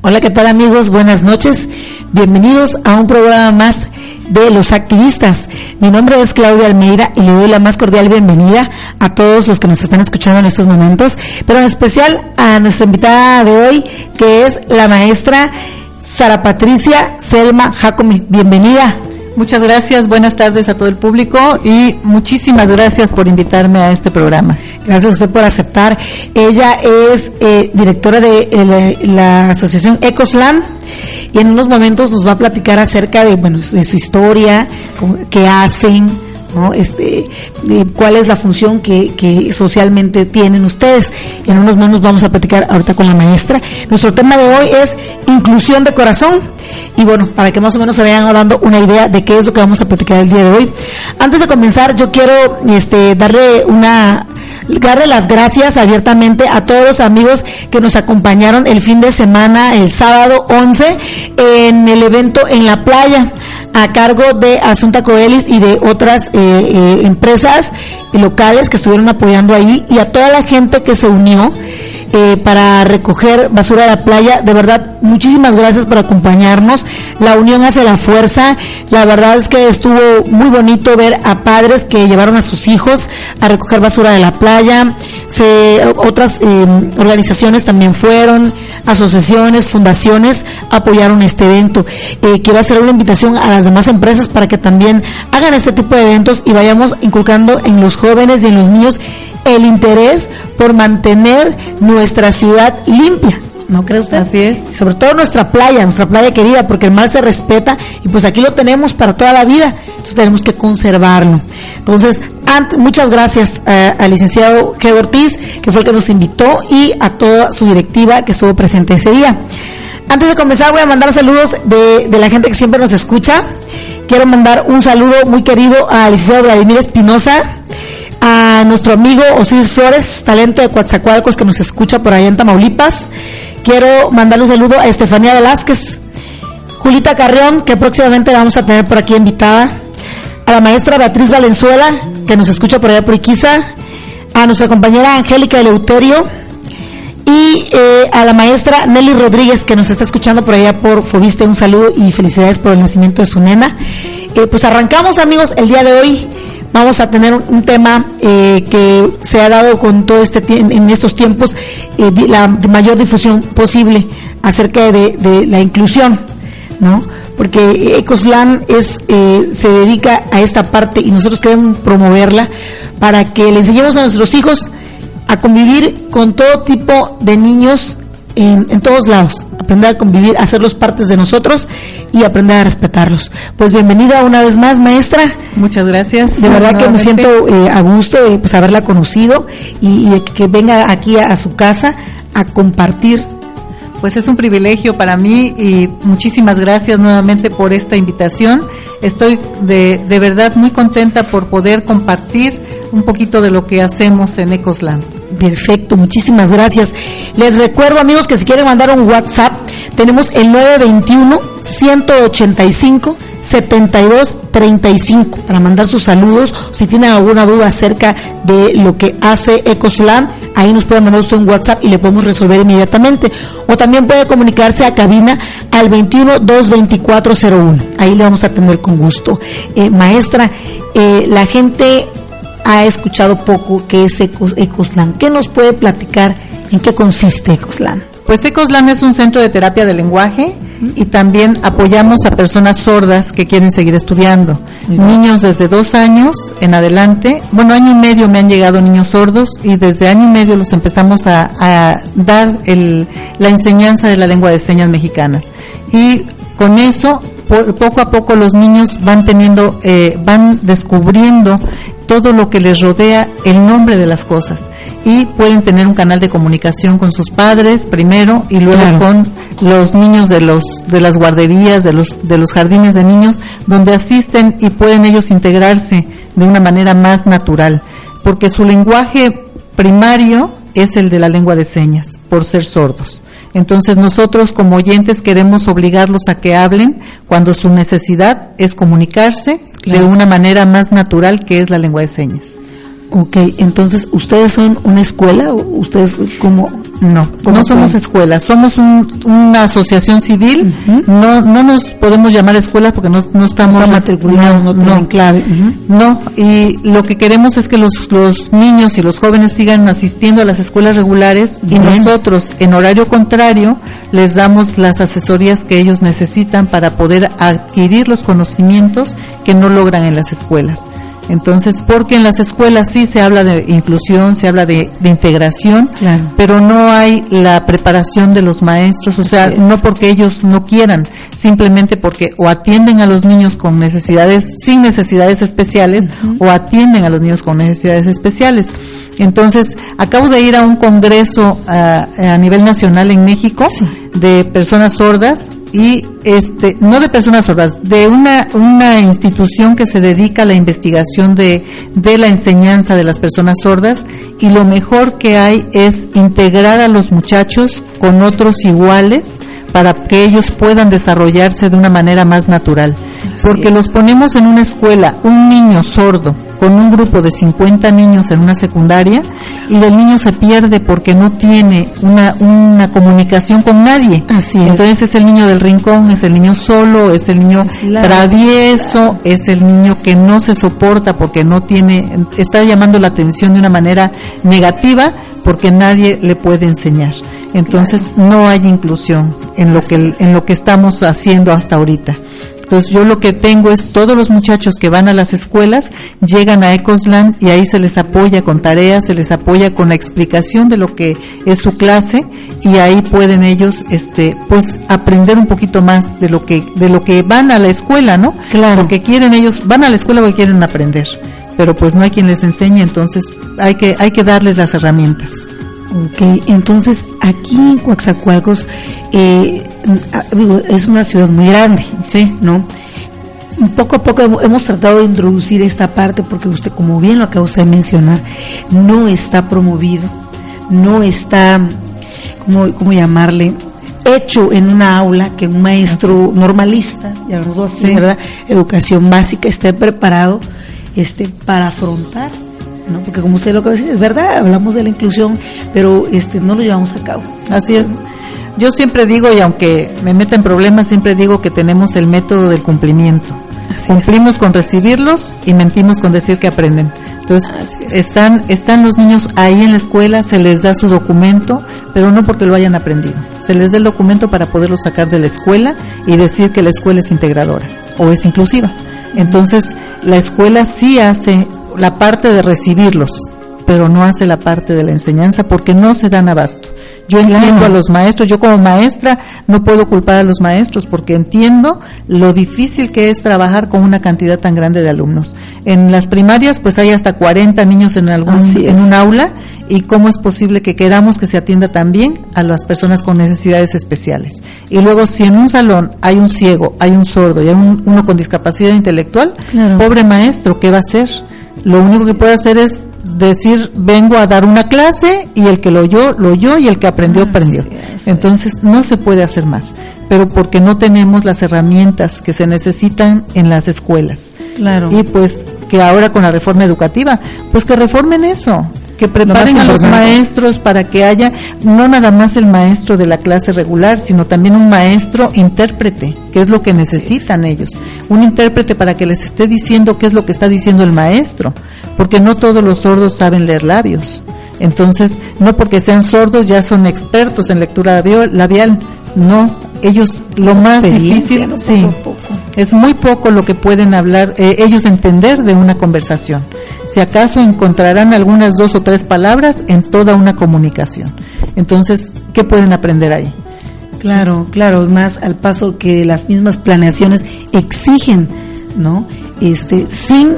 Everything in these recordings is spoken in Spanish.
Hola, ¿qué tal amigos? Buenas noches. Bienvenidos a un programa más de los activistas. Mi nombre es Claudia Almeida y le doy la más cordial bienvenida a todos los que nos están escuchando en estos momentos, pero en especial a nuestra invitada de hoy, que es la maestra Sara Patricia Selma Jacome. Bienvenida. Muchas gracias, buenas tardes a todo el público y muchísimas gracias por invitarme a este programa. Gracias a usted por aceptar. Ella es eh, directora de eh, la, asociación Ecoslan y en unos momentos nos va a platicar acerca de, bueno, de su historia, qué hacen, Este, cuál es la función que, que, socialmente tienen ustedes. En unos momentos vamos a platicar ahorita con la maestra. Nuestro tema de hoy es inclusión de corazón. Y bueno, para que más o menos se vayan dando una idea de qué es lo que vamos a platicar el día de hoy. Antes de comenzar, yo quiero este, darle una darle las gracias abiertamente a todos los amigos que nos acompañaron el fin de semana, el sábado 11, en el evento en la playa a cargo de Asunta Coelis y de otras eh, eh, empresas locales que estuvieron apoyando ahí y a toda la gente que se unió eh, para recoger basura de la playa. De verdad, muchísimas gracias por acompañarnos. La unión hace la fuerza. La verdad es que estuvo muy bonito ver a padres que llevaron a sus hijos a recoger basura de la playa. Se, otras eh, organizaciones también fueron, asociaciones, fundaciones apoyaron este evento. Eh, quiero hacer una invitación a las demás empresas para que también hagan este tipo de eventos y vayamos inculcando en los jóvenes y en los niños el interés por mantener nuestra ciudad limpia. ¿No cree usted? Así es. Sobre todo nuestra playa, nuestra playa querida, porque el mar se respeta y pues aquí lo tenemos para toda la vida, entonces tenemos que conservarlo. Entonces, muchas gracias eh, al licenciado G. Ortiz, que fue el que nos invitó, y a toda su directiva que estuvo presente ese día. Antes de comenzar, voy a mandar saludos de, de la gente que siempre nos escucha. Quiero mandar un saludo muy querido al licenciado Vladimir Espinosa, a nuestro amigo Osiris Flores, talento de Coatzacoalcos, que nos escucha por allá en Tamaulipas. Quiero mandarle un saludo a Estefanía Velázquez, Julita Carrión, que próximamente vamos a tener por aquí invitada, a la maestra Beatriz Valenzuela, que nos escucha por allá por Iquiza, a nuestra compañera Angélica Eleuterio, y eh, a la maestra Nelly Rodríguez que nos está escuchando por allá por Fobiste, un saludo y felicidades por el nacimiento de su nena. Eh, pues arrancamos amigos el día de hoy vamos a tener un, tema eh, que se ha dado con todo este en estos tiempos eh, la mayor difusión posible acerca de, la inclusión, ¿no? Porque Ecoslan es eh, se dedica a esta parte y nosotros queremos promoverla para que le enseñemos a nuestros hijos a convivir con todo tipo de niños en, todos lados, aprender a convivir, hacerlos partes de nosotros y aprender a respetarlos. Pues bienvenida una vez más, maestra. Muchas gracias. De verdad que me siento eh, a gusto de pues, haberla conocido y, que venga aquí a, su casa a compartir pues es un privilegio para mí y muchísimas gracias nuevamente por esta invitación. Estoy de, de verdad muy contenta por poder compartir un poquito de lo que hacemos en Ecosland. Perfecto, muchísimas gracias. Les recuerdo amigos que si quieren mandar un WhatsApp, tenemos el 921 185 7235 para mandar sus saludos. Si tienen alguna duda acerca de lo que hace Ecoslam, ahí nos pueden mandar usted un WhatsApp y le podemos resolver inmediatamente. O también puede comunicarse a cabina al 21 22401. Ahí le vamos a atender con gusto. Eh, maestra, eh, la gente ha escuchado poco qué es Ecoslan. ¿Qué nos puede platicar en qué consiste Ecoslan? Pues Ecoslan es un centro de terapia de lenguaje y también apoyamos a personas sordas que quieren seguir estudiando. Niños desde dos años en adelante, bueno, año y medio me han llegado niños sordos y desde año y medio los empezamos a, dar la enseñanza de la lengua de señas mexicanas. Y con eso poco a poco los niños van teniendo, eh, van descubriendo todo lo que les rodea el nombre de las cosas. Y pueden tener un canal de comunicación con sus padres primero y luego con los niños de los de las guarderías de los de los jardines de niños donde asisten y pueden ellos integrarse de una manera más natural. Porque su lenguaje primario es el de la lengua de señas por ser sordos entonces nosotros como oyentes queremos obligarlos a que hablen cuando su necesidad es comunicarse de una manera más natural que es la lengua de señas. Ok, entonces, ¿ustedes son una escuela o ustedes como no, no somos escuelas, somos una asociación civil, no no nos podemos llamar escuelas porque no, no estamos matriculados, no, no, clave. No, y lo que queremos es que los, los niños y los jóvenes sigan asistiendo a las escuelas regulares y nosotros en horario contrario les damos las asesorías que ellos necesitan para poder adquirir los conocimientos que no logran en las escuelas. Entonces, porque en las escuelas sí se habla de inclusión, se habla de, integración, pero no hay la preparación de los maestros, o sea, no porque ellos no quieran, simplemente porque o atienden a los niños con necesidades, sin necesidades especiales, o atienden a los niños con necesidades especiales. Entonces, acabo de ir a un congreso a, a nivel nacional en México de personas sordas y este no de personas sordas, de una una institución que se dedica a la investigación de de la enseñanza de las personas sordas y lo mejor que hay es integrar a los muchachos con otros iguales para que ellos puedan desarrollarse de una manera más natural. Porque los ponemos en una escuela, un niño sordo con un grupo de 50 niños en una secundaria y el niño se pierde porque no tiene una, una comunicación con nadie. Así Entonces es. el niño del rincón, es el niño solo, es el niño travieso, es el niño que no se soporta porque no tiene, está llamando la atención de una manera negativa porque nadie le puede enseñar. Entonces no hay inclusión en lo que en lo que estamos haciendo hasta ahorita. Entonces yo lo que tengo es todos los muchachos que van a las escuelas llegan a Ecosland y ahí se les apoya con tareas, se les apoya con la explicación de lo que es su clase y ahí pueden ellos este pues aprender un poquito más de lo que de lo que van a la escuela, ¿no? Claro. que quieren ellos van a la escuela porque quieren aprender, pero pues no hay quien les enseñe, entonces hay que hay que darles las herramientas. Ok, entonces aquí en Coaxacualcos eh, ah, es una ciudad muy grande, sí, ¿no? Poco a poco hemos tratado de introducir esta parte porque usted, como bien lo acaba usted de mencionar, no está promovido, no está, ¿cómo, cómo llamarle? hecho en una aula que un maestro normalista, llamémoslo así, ¿verdad? Educación básica esté preparado este para afrontar ¿no? Porque como usted lo que dice, es verdad, hablamos de la inclusión, pero este no lo llevamos a cabo. Así es. Yo siempre digo, y aunque me meta en problemas, siempre digo que tenemos el método del cumplimiento. Cumplimos con recibirlos y mentimos con decir que aprenden. Entonces, están, están los niños ahí en la escuela, se les da su documento, pero no porque lo hayan aprendido. Se les da el documento para poderlo sacar de la escuela y decir que la escuela es integradora o es inclusiva. Entonces, la escuela sí hace la parte de recibirlos, pero no hace la parte de la enseñanza porque no se dan abasto. Yo entiendo a los maestros, yo como maestra no puedo culpar a los maestros porque entiendo lo difícil que es trabajar con una cantidad tan grande de alumnos. En las primarias pues hay hasta 40 niños en algún en un aula y cómo es posible que queramos que se atienda también a las personas con necesidades especiales. Y luego si en un salón hay un ciego, hay un sordo y hay uno con discapacidad intelectual, pobre maestro, ¿qué va a hacer? Lo único que puede hacer es decir, vengo a dar una clase y el que lo oyó, lo oyó y el que aprendió, aprendió. Entonces no se puede hacer más, pero porque no tenemos las herramientas que se necesitan en las escuelas. Claro. Y pues que ahora con la reforma educativa, pues que reformen eso que preparen a los maestros para que haya no nada más el maestro de la clase regular, sino también un maestro intérprete, que es lo que necesitan ellos. Un intérprete para que les esté diciendo qué es lo que está diciendo el maestro, porque no todos los sordos saben leer labios. Entonces, no porque sean sordos ya son expertos en lectura labial, no, ellos lo más difícil, sí, es muy poco lo que pueden hablar, eh, ellos entender de una conversación. Si acaso encontrarán algunas dos o tres palabras en toda una comunicación. Entonces, ¿qué pueden aprender ahí? Claro, claro, más al paso que las mismas planeaciones exigen, ¿no? Este, sin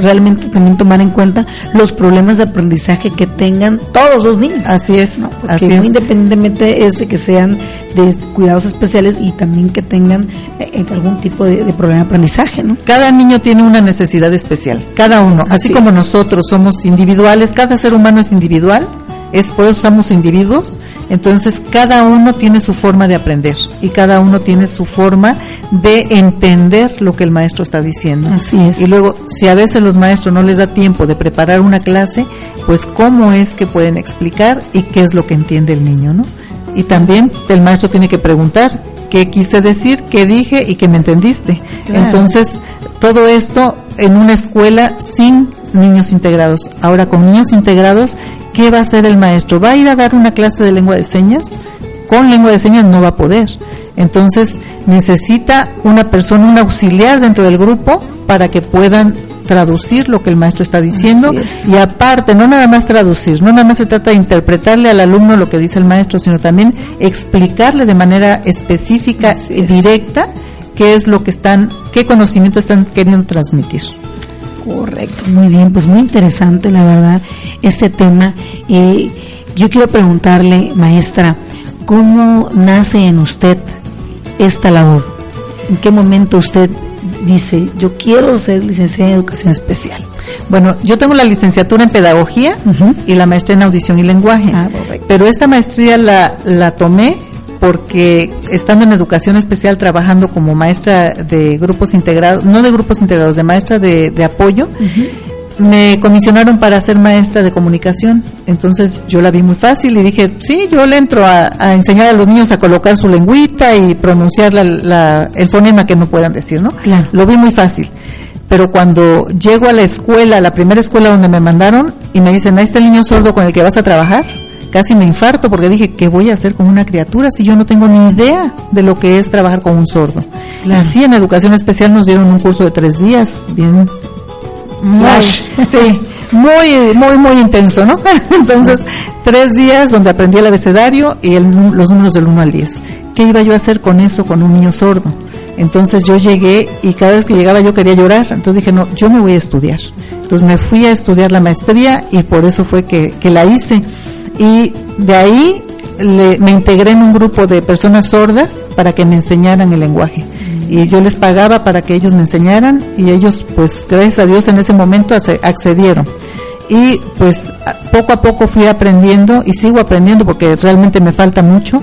realmente también tomar en cuenta los problemas de aprendizaje que tengan todos los niños. Así es, así es. independientemente es de que sean de cuidados especiales y también que tengan eh, algún tipo de, problema de aprendizaje, ¿no? Cada niño tiene una necesidad especial, cada uno, así, como nosotros somos individuales, cada ser humano es individual es por eso somos individuos, entonces cada uno tiene su forma de aprender y cada uno tiene su forma de entender lo que el maestro está diciendo. Así es. Y luego, si a veces los maestros no les da tiempo de preparar una clase, pues cómo es que pueden explicar y qué es lo que entiende el niño, ¿no? Y también el maestro tiene que preguntar qué quise decir, qué dije y qué me entendiste. Entonces, todo esto en una escuela sin niños integrados. Ahora, con niños integrados, ¿qué va a hacer el maestro? ¿Va a ir a dar una clase de lengua de señas? Con lengua de señas no va a poder. Entonces, necesita una persona, un auxiliar dentro del grupo para que puedan traducir lo que el maestro está diciendo y aparte, no nada más traducir, no nada más se trata de interpretarle al alumno lo que dice el maestro, sino también explicarle de manera específica y directa qué es lo que están, qué conocimiento están queriendo transmitir. Correcto, muy bien, pues muy interesante la verdad este tema. y yo quiero preguntarle, maestra, ¿cómo nace en usted esta labor? ¿En qué momento usted dice, yo quiero ser licenciada en educación especial? Bueno, yo tengo la licenciatura en pedagogía y la maestría en audición y lenguaje, ah, pero esta maestría la, la tomé porque estando en educación especial trabajando como maestra de grupos integrados, no de grupos integrados, de maestra de, apoyo, me comisionaron para ser maestra de comunicación. Entonces yo la vi muy fácil y dije, sí, yo le entro a, enseñar a los niños a colocar su lengüita y pronunciar el fonema que no puedan decir, ¿no? Lo vi muy fácil. Pero cuando llego a la escuela, la primera escuela donde me mandaron, y me dicen, ahí está el niño sordo con el que vas a trabajar, casi me infarto porque dije, ¿qué voy a hacer con una criatura si yo no tengo ni idea de lo que es trabajar con un sordo? Así en educación especial nos dieron un curso de tres días, bien muy, sí, muy, muy, muy intenso, ¿no? Entonces, tres días donde aprendí el abecedario y los números del 1 al 10. ¿Qué iba yo a hacer con eso, con un niño sordo? Entonces yo llegué y cada vez que llegaba yo quería llorar. Entonces dije, no, yo me voy a estudiar. Entonces me fui a estudiar la maestría y por eso fue que, que la hice y de ahí me integré en un grupo de personas sordas para que me enseñaran el lenguaje. Y yo les pagaba para que ellos me enseñaran y ellos, pues gracias a Dios en ese momento accedieron. Y pues poco a poco fui aprendiendo y sigo aprendiendo porque realmente me falta mucho,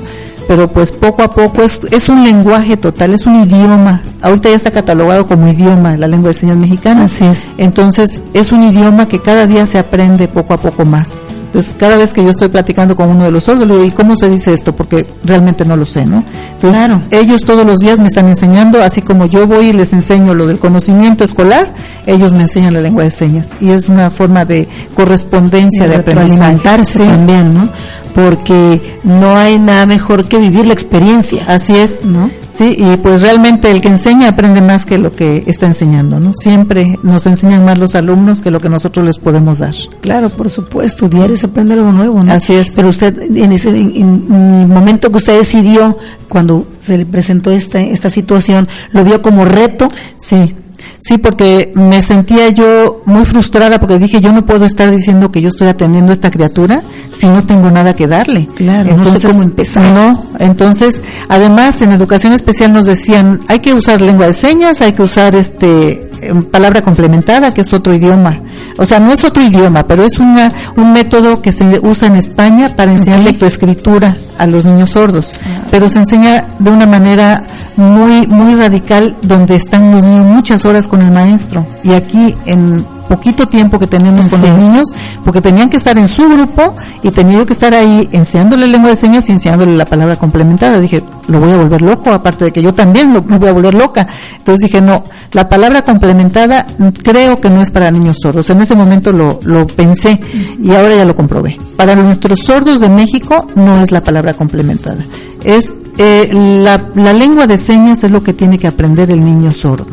pero pues poco a poco es, es un lenguaje total, es un idioma. Ahorita ya está catalogado como idioma la lengua de señas mexicana. Así es. Entonces es un idioma que cada día se aprende poco a poco más. Entonces, cada vez que yo estoy platicando con uno de los sordos, le digo, ¿y cómo se dice esto? Porque realmente no lo sé, ¿no? Entonces, claro. ellos todos los días me están enseñando, así como yo voy y les enseño lo del conocimiento escolar, ellos me enseñan la lengua de señas. Y es una forma de correspondencia, de, de sí. también, ¿no? Porque no hay nada mejor que vivir la experiencia. Así es, ¿no? Sí, y pues realmente el que enseña aprende más que lo que está enseñando, ¿no? Siempre nos enseñan más los alumnos que lo que nosotros les podemos dar. Claro, por supuesto, diario se aprende algo nuevo, ¿no? Así es. Pero usted, en ese en, el momento que usted decidió, cuando se le presentó esta, esta situación, ¿lo vio como reto? Sí, Sí, porque me sentía yo muy frustrada porque dije, yo no puedo estar diciendo que yo estoy atendiendo a esta criatura si no tengo nada que darle. Claro, entonces, no sé cómo empezar. No, entonces, además en educación especial nos decían, hay que usar lengua de señas, hay que usar este palabra complementada, que es otro idioma. O sea, no es otro idioma, pero es una, un método que se usa en España para enseñar lectoescritura a los niños sordos. Ah. Pero se enseña de una manera muy, muy radical, donde están los niños muchas horas con el maestro. Y aquí en poquito tiempo que tenemos con los niños, porque tenían que estar en su grupo y tenía que estar ahí enseñándole lengua de señas y enseñándole la palabra complementada. Dije, lo voy a volver loco, aparte de que yo también lo, voy a volver loca. Entonces dije, no, la palabra complementada creo que no es para niños sordos. En ese momento lo, lo pensé y ahora ya lo comprobé. Para nuestros sordos de México no es la palabra complementada. Es eh, la, la lengua de señas es lo que tiene que aprender el niño sordo.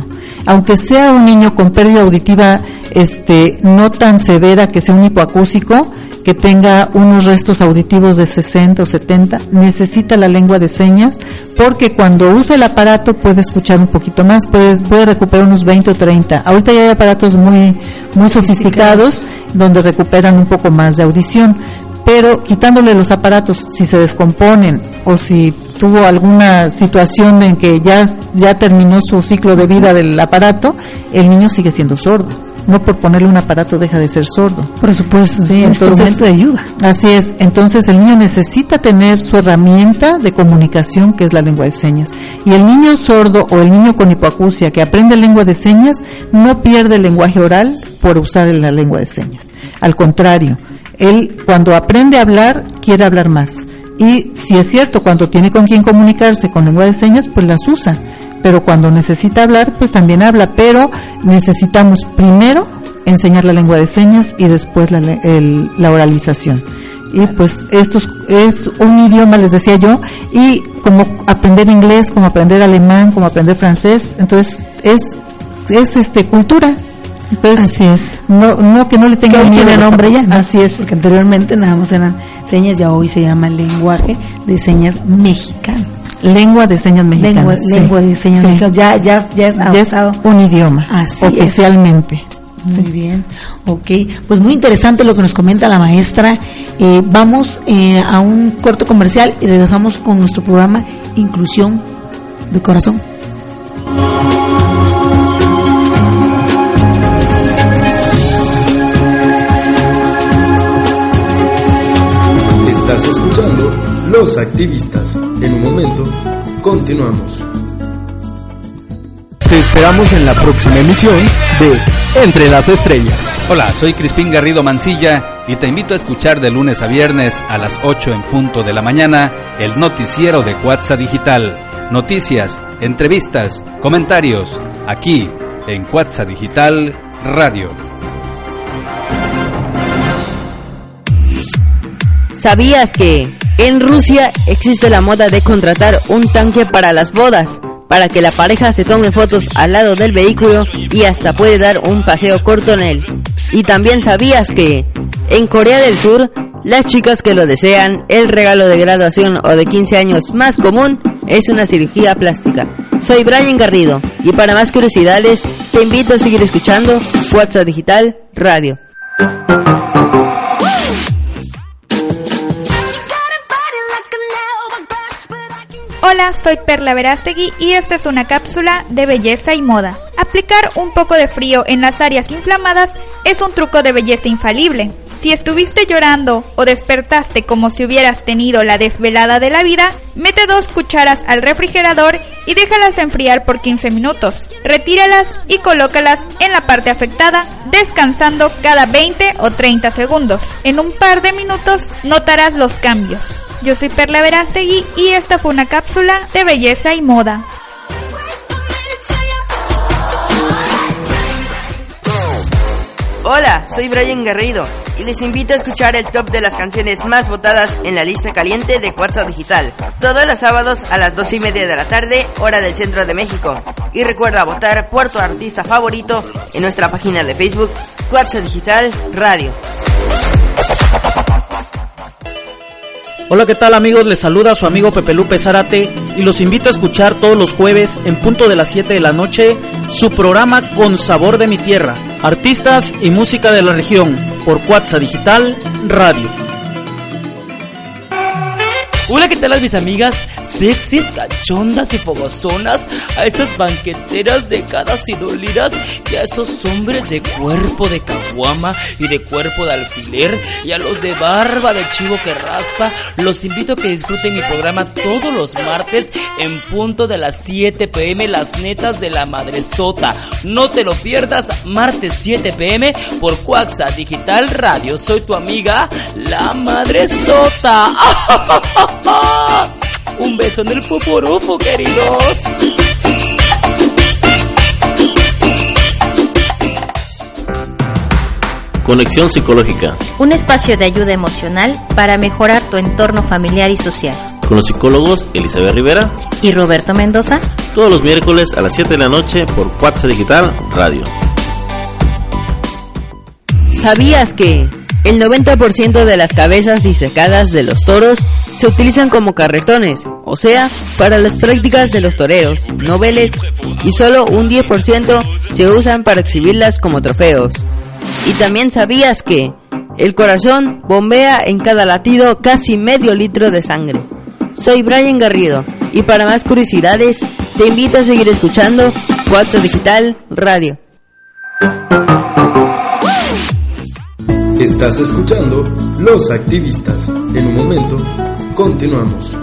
Aunque sea un niño con pérdida auditiva este no tan severa que sea un hipoacúsico, que tenga unos restos auditivos de 60 o 70, necesita la lengua de señas porque cuando usa el aparato puede escuchar un poquito más, puede, puede recuperar unos 20 o 30. Ahorita ya hay aparatos muy, muy sofisticados donde recuperan un poco más de audición, pero quitándole los aparatos, si se descomponen o si tuvo alguna situación en que ya, ya terminó su ciclo de vida del aparato, el niño sigue siendo sordo. No por ponerle un aparato deja de ser sordo. Por supuesto, sí, entonces de ayuda. Así es, entonces el niño necesita tener su herramienta de comunicación que es la lengua de señas. Y el niño sordo o el niño con hipoacusia que aprende lengua de señas no pierde el lenguaje oral por usar la lengua de señas. Al contrario, él cuando aprende a hablar quiere hablar más. Y si es cierto, cuando tiene con quien comunicarse con lengua de señas, pues las usa. Pero cuando necesita hablar, pues también habla. Pero necesitamos primero enseñar la lengua de señas y después la, la oralización. Y pues esto es un idioma, les decía yo, y como aprender inglés, como aprender alemán, como aprender francés, entonces es, es este cultura, así es. No, no que no le tenga que tiene nombre ya. Así es. Porque anteriormente nada más eran señas, ya hoy se llama lenguaje de señas mexicano. Lengua de señas mexicana. Lengua, de señas mexicanas. Ya, ya, ya es, ya un idioma. Así oficialmente. Muy bien, ok. Pues muy interesante lo que nos comenta la maestra. Eh, vamos eh, a un corto comercial y regresamos con nuestro programa Inclusión de Corazón. Los Activistas. En un momento, continuamos. Te esperamos en la próxima emisión de Entre las Estrellas. Hola, soy Crispín Garrido Mancilla y te invito a escuchar de lunes a viernes a las 8 en punto de la mañana el noticiero de Cuatza Digital. Noticias, entrevistas, comentarios, aquí en Cuatza Digital Radio. ¿Sabías que en Rusia existe la moda de contratar un tanque para las bodas? Para que la pareja se tome fotos al lado del vehículo y hasta puede dar un paseo corto en él. Y también sabías que en Corea del Sur, las chicas que lo desean, el regalo de graduación o de 15 años más común es una cirugía plástica. Soy Brian Garrido y para más curiosidades te invito a seguir escuchando WhatsApp Digital Radio. Hola, soy Perla Verástegui y esta es una cápsula de belleza y moda. Aplicar un poco de frío en las áreas inflamadas es un truco de belleza infalible. Si estuviste llorando o despertaste como si hubieras tenido la desvelada de la vida, mete dos cucharas al refrigerador y déjalas enfriar por 15 minutos. Retíralas y colócalas en la parte afectada, descansando cada 20 o 30 segundos. En un par de minutos notarás los cambios. Yo soy Perla Verástegui y esta fue una cápsula de belleza y moda. Hola, soy Brian Garrido y les invito a escuchar el top de las canciones más votadas en la lista caliente de WhatsApp Digital. Todos los sábados a las 2 y media de la tarde, hora del centro de México. Y recuerda votar por tu artista favorito en nuestra página de Facebook, WhatsApp Digital Radio. Hola, ¿qué tal amigos? Les saluda su amigo Pepe Lupe Zárate y los invito a escuchar todos los jueves en punto de las 7 de la noche su programa Con Sabor de mi Tierra, artistas y música de la región por Cuatza Digital Radio. Hola, ¿qué tal mis amigas? Sexys, cachondas y fogozonas, a estas banqueteras decadas y dolidas y a esos hombres de cuerpo de caguama y de cuerpo de alfiler y a los de barba de chivo que raspa, los invito a que disfruten mi programa todos los martes en punto de las 7 pm, las netas de la madresota. No te lo pierdas, martes 7 pm por Cuaxa Digital Radio. Soy tu amiga, la madresota. Un beso en el fuporufo, queridos. Conexión Psicológica. Un espacio de ayuda emocional para mejorar tu entorno familiar y social. Con los psicólogos Elizabeth Rivera y Roberto Mendoza. Todos los miércoles a las 7 de la noche por WhatsApp Digital Radio. ¿Sabías que El 90% de las cabezas disecadas de los toros se utilizan como carretones, o sea, para las prácticas de los toreros, noveles, y solo un 10% se usan para exhibirlas como trofeos. Y también sabías que el corazón bombea en cada latido casi medio litro de sangre. Soy Brian Garrido y para más curiosidades te invito a seguir escuchando WhatsApp Digital Radio. Estás escuchando Los Activistas. En un momento, continuamos.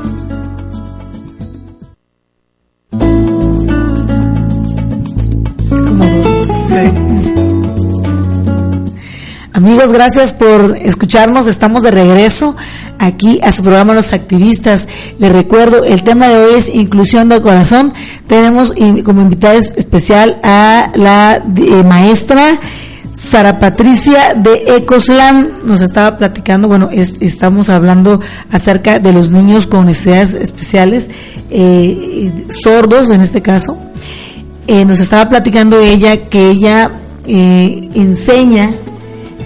Amigos, gracias por escucharnos. Estamos de regreso aquí a su programa Los Activistas. Les recuerdo, el tema de hoy es inclusión de corazón. Tenemos como invitada especial a la eh, maestra Sara Patricia de Ecoslam. Nos estaba platicando, bueno, estamos hablando acerca de los niños con necesidades especiales, eh, sordos en este caso. Eh, nos estaba platicando ella que ella enseña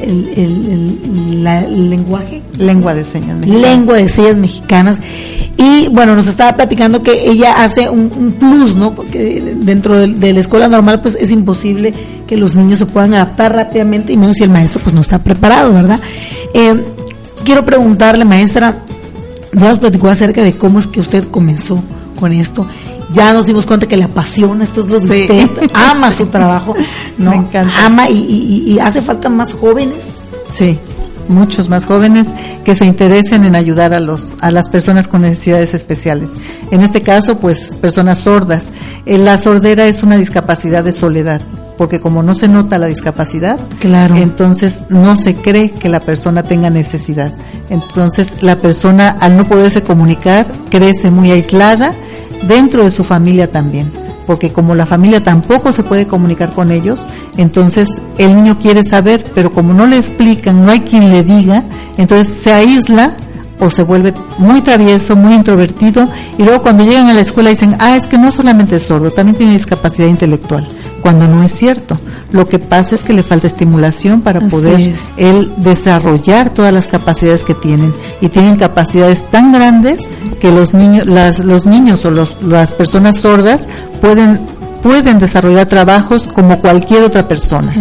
el, lenguaje. Lengua de señas mexicanas. Lengua de señas mexicanas. Y bueno, nos estaba platicando que ella hace un, plus, ¿no? Porque dentro de, la escuela normal, pues es imposible que los niños se puedan adaptar rápidamente, y menos si el maestro, pues no está preparado, ¿verdad? Eh, quiero preguntarle, maestra, ya nos platicó acerca de cómo es que usted comenzó con esto ya nos dimos cuenta que le apasiona, esto es lo de ama su trabajo, ¿no? encanta. Ama y, hace falta más jóvenes. Sí, muchos más jóvenes que se interesen en ayudar a los a las personas con necesidades especiales. En este caso, pues personas sordas. Eh, la sordera es una discapacidad de soledad, porque como no se nota la discapacidad, claro. entonces no se cree que la persona tenga necesidad. Entonces la persona al no poderse comunicar crece muy aislada dentro de su familia también, porque como la familia tampoco se puede comunicar con ellos, entonces el niño quiere saber, pero como no le explican, no hay quien le diga, entonces se aísla o se vuelve muy travieso, muy introvertido, y luego cuando llegan a la escuela dicen, ah, es que no solamente es sordo, también tiene discapacidad intelectual, cuando no es cierto. Lo que pasa es que le falta estimulación para poder él desarrollar todas las capacidades que tienen, y tienen capacidades tan grandes que los niños, las, los niños o los, las personas sordas pueden pueden desarrollar trabajos como cualquier otra persona.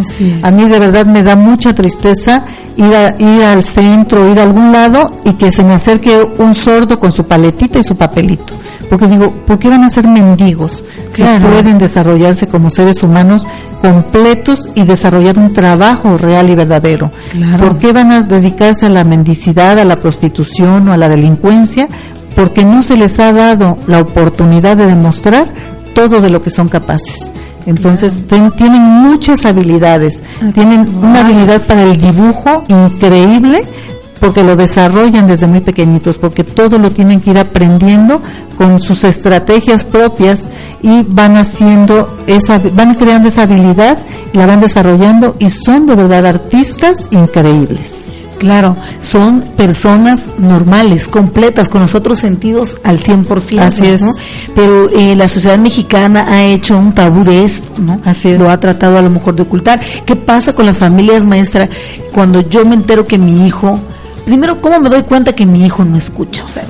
A mí de verdad me da mucha tristeza ir, a, ir al centro, ir a algún lado y que se me acerque un sordo con su paletita y su papelito. Porque digo, ¿por qué van a ser mendigos si pueden desarrollarse como seres humanos completos y desarrollar un trabajo real y verdadero? ¿Por qué van a dedicarse a la mendicidad, a la prostitución o a la delincuencia? Porque no se les ha dado la oportunidad de demostrar todo de lo que son capaces. Entonces tienen muchas habilidades, tienen una habilidad para el dibujo increíble porque lo desarrollan desde muy pequeñitos, porque todo lo tienen que ir aprendiendo con sus estrategias propias y van haciendo esa, van creando esa habilidad, la van desarrollando y son de verdad artistas increíbles. Claro, son personas normales, completas, con los otros sentidos al 100%. Así es. Pero eh, la sociedad mexicana ha hecho un tabú de esto, ¿no? Así es. Lo ha tratado a lo mejor de ocultar. ¿Qué pasa con las familias, maestra, cuando yo me entero que mi hijo, primero, ¿cómo me doy cuenta que mi hijo no escucha? O sea,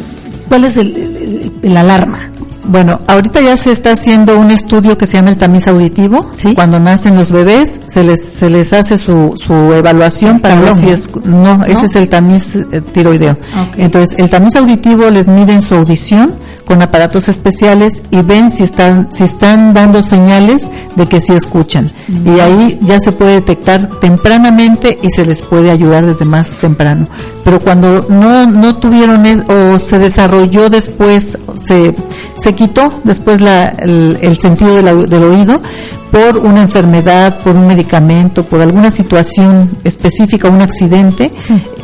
¿cuál es el, el alarma? Bueno, ahorita ya se está haciendo un estudio que se llama el tamiz auditivo. Cuando nacen los bebés, se les se les hace su, su evaluación para ver si es no, ese es el tamiz eh, tiroideo. Entonces, el tamiz auditivo les mide en su audición con aparatos especiales y ven si están si están dando señales de que sí escuchan. Y ahí ya se puede detectar tempranamente y se les puede ayudar desde más temprano. Pero cuando no no tuvieron o se desarrolló después se se quitó después la, el, sentido del oído por una enfermedad, por un medicamento, por alguna situación específica, un accidente,